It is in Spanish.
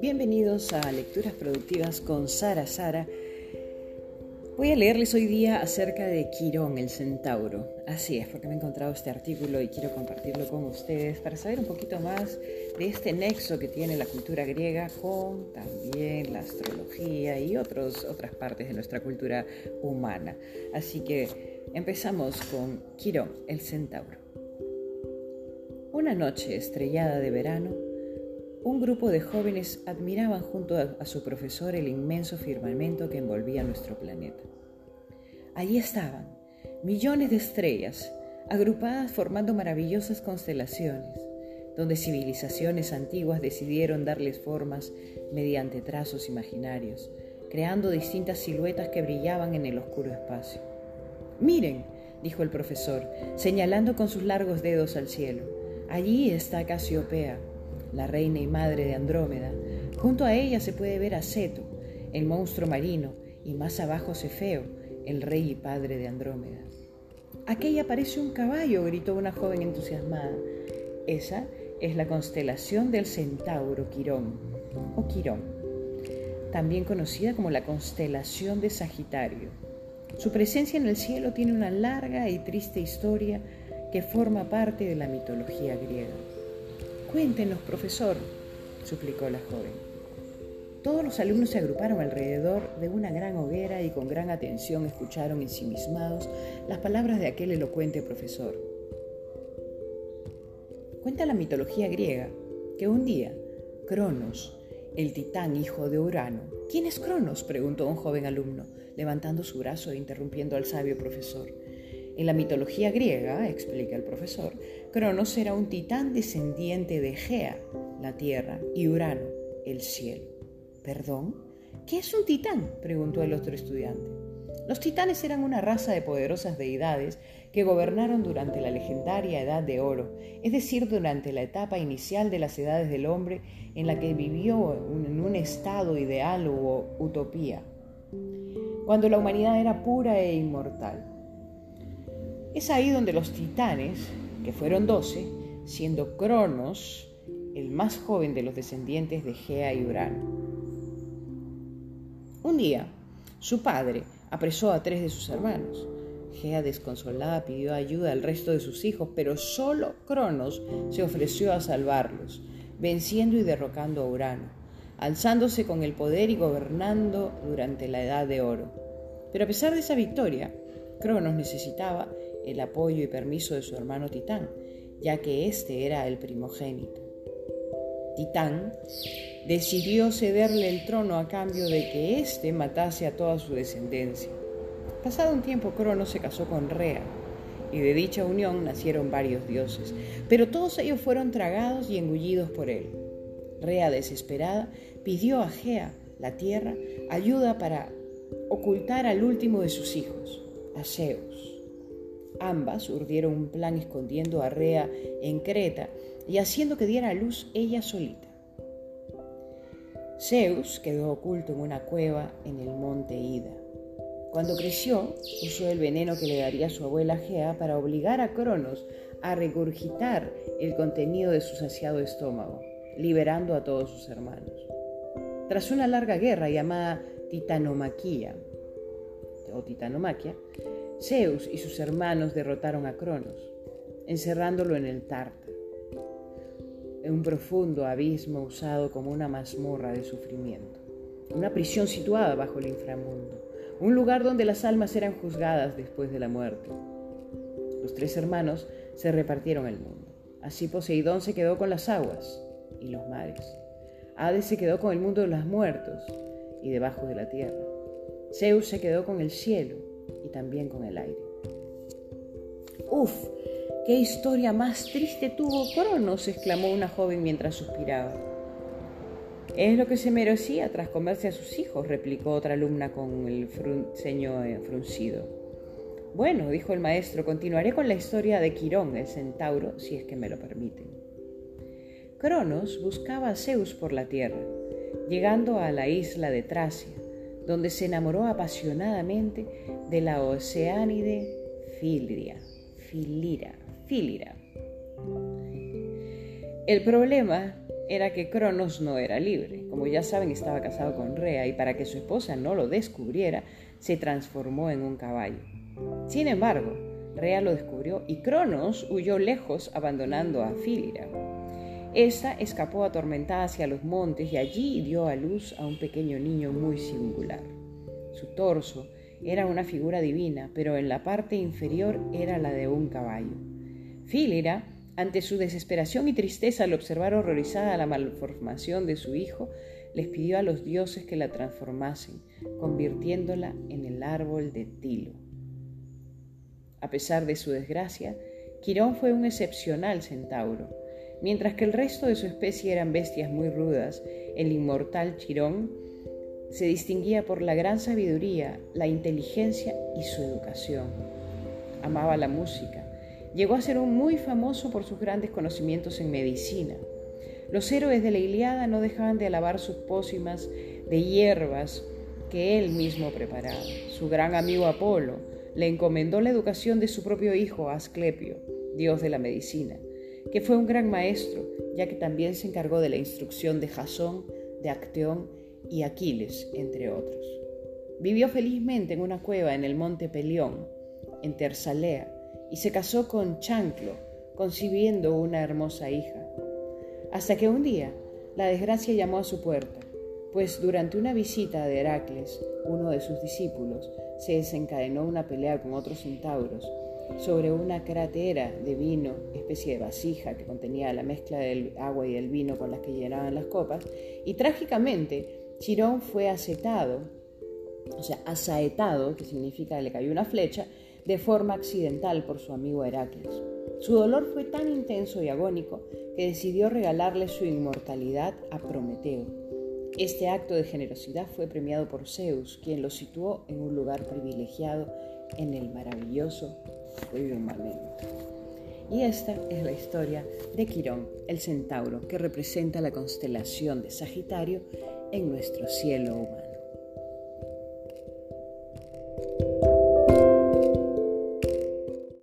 Bienvenidos a Lecturas Productivas con Sara Sara. Voy a leerles hoy día acerca de Quirón, el centauro. Así es, porque me he encontrado este artículo y quiero compartirlo con ustedes para saber un poquito más de este nexo que tiene la cultura griega con también la astrología y otras partes de nuestra cultura humana. Así que empezamos con Quirón, el centauro. Una noche estrellada de verano, un grupo de jóvenes admiraban junto a, su profesor el inmenso firmamento que envolvía nuestro planeta. Allí estaban, millones de estrellas, agrupadas formando maravillosas constelaciones, donde civilizaciones antiguas decidieron darles formas mediante trazos imaginarios, creando distintas siluetas que brillaban en el oscuro espacio. Miren, dijo el profesor, señalando con sus largos dedos al cielo, allí está Casiopea, la reina y madre de Andrómeda. Junto a ella se puede ver a Ceto, el monstruo marino, y más abajo Cefeo, el rey y padre de Andrómeda. Aquella parece un caballo, gritó una joven entusiasmada. Esa es la constelación del centauro Quirón, o Quirón, también conocida como la constelación de Sagitario. Su presencia en el cielo tiene una larga y triste historia que forma parte de la mitología griega. Cuéntenos, profesor, suplicó la joven. Todos los alumnos se agruparon alrededor de una gran hoguera y con gran atención escucharon ensimismados las palabras de aquel elocuente profesor. Cuenta la mitología griega que un día Cronos, el titán hijo de Urano, ¿quién es Cronos? preguntó un joven alumno, levantando su brazo e interrumpiendo al sabio profesor. En la mitología griega, explica el profesor, Cronos era un titán descendiente de Gea, la tierra, y Urano, el cielo. ¿Perdón? ¿Qué es un titán? preguntó el otro estudiante. Los titanes eran una raza de poderosas deidades que gobernaron durante la legendaria Edad de Oro, es decir, durante la etapa inicial de las edades del hombre en la que vivió en un estado ideal o utopía, cuando la humanidad era pura e inmortal. Es ahí donde los titanes, que fueron doce, siendo Cronos el más joven de los descendientes de Gea y Urano. Un día, su padre apresó a tres de sus hermanos. Gea, desconsolada, pidió ayuda al resto de sus hijos, pero solo Cronos se ofreció a salvarlos, venciendo y derrocando a Urano, alzándose con el poder y gobernando durante la Edad de Oro. Pero a pesar de esa victoria, Cronos necesitaba el apoyo y permiso de su hermano Titán, ya que éste era el primogénito. Titán decidió cederle el trono a cambio de que éste matase a toda su descendencia. Pasado un tiempo, Cronos se casó con Rea, y de dicha unión nacieron varios dioses, pero todos ellos fueron tragados y engullidos por él. Rea, desesperada, pidió a Gea, la tierra, ayuda para ocultar al último de sus hijos, a Zeus. Ambas urdieron un plan escondiendo a Rea en Creta y haciendo que diera a luz ella solita. Zeus quedó oculto en una cueva en el monte Ida. Cuando creció, usó el veneno que le daría su abuela Gea para obligar a Cronos a regurgitar el contenido de su saciado estómago, liberando a todos sus hermanos. Tras una larga guerra llamada Titanomaquia, o Titanomaquia, Zeus y sus hermanos derrotaron a Cronos, encerrándolo en el Tártaro, en un profundo abismo usado como una mazmorra de sufrimiento, una prisión situada bajo el inframundo, un lugar donde las almas eran juzgadas después de la muerte. Los tres hermanos se repartieron el mundo. Así Poseidón se quedó con las aguas y los mares. Hades se quedó con el mundo de los muertos y debajo de la tierra. Zeus se quedó con el cielo y también con el aire. ¡Uf! ¡Qué historia más triste tuvo Cronos! exclamó una joven mientras suspiraba. Es lo que se merecía tras comerse a sus hijos, replicó otra alumna con el ceño fruncido. Bueno, dijo el maestro, continuaré con la historia de Quirón, el centauro, si es que me lo permiten. Cronos buscaba a Zeus por la tierra, llegando a la isla de Tracia, donde se enamoró apasionadamente de la oceánide Filira, Filira, Filira, El problema era que Cronos no era libre. Como ya saben, estaba casado con Rea y para que su esposa no lo descubriera, se transformó en un caballo. Sin embargo, Rea lo descubrió y Cronos huyó lejos abandonando a Fílira. Esta escapó atormentada hacia los montes y allí dio a luz a un pequeño niño muy singular. Su torso era una figura divina, pero en la parte inferior era la de un caballo. Fílira ante su desesperación y tristeza al observar horrorizada la malformación de su hijo, les pidió a los dioses que la transformasen, convirtiéndola en el árbol de Tilo. A pesar de su desgracia, Quirón fue un excepcional centauro. Mientras que el resto de su especie eran bestias muy rudas, el inmortal Quirón se distinguía por la gran sabiduría, la inteligencia y su educación. Amaba la música, Llegó a ser muy famoso por sus grandes conocimientos en medicina. Los héroes de la Iliada no dejaban de alabar sus pócimas de hierbas que él mismo preparaba. Su gran amigo Apolo le encomendó la educación de su propio hijo Asclepio, dios de la medicina, que fue un gran maestro, ya que también se encargó de la instrucción de Jasón, de Acteón y Aquiles, entre otros. Vivió felizmente en una cueva en el monte Pelión, en Tersalea, y se casó con Chanclo, concibiendo una hermosa hija. Hasta que un día la desgracia llamó a su puerta, pues durante una visita de Heracles, uno de sus discípulos, se desencadenó una pelea con otros centauros sobre una cratera de vino, especie de vasija que contenía la mezcla del agua y del vino con las que llenaban las copas, y trágicamente Chirón fue acetado, o sea, asaetado, que significa que le cayó una flecha, de forma accidental por su amigo Heracles. Su dolor fue tan intenso y agónico que decidió regalarle su inmortalidad a Prometeo. Este acto de generosidad fue premiado por Zeus, quien lo situó en un lugar privilegiado en el maravilloso Y esta es la historia de Quirón, el centauro, que representa la constelación de Sagitario en nuestro cielo humano.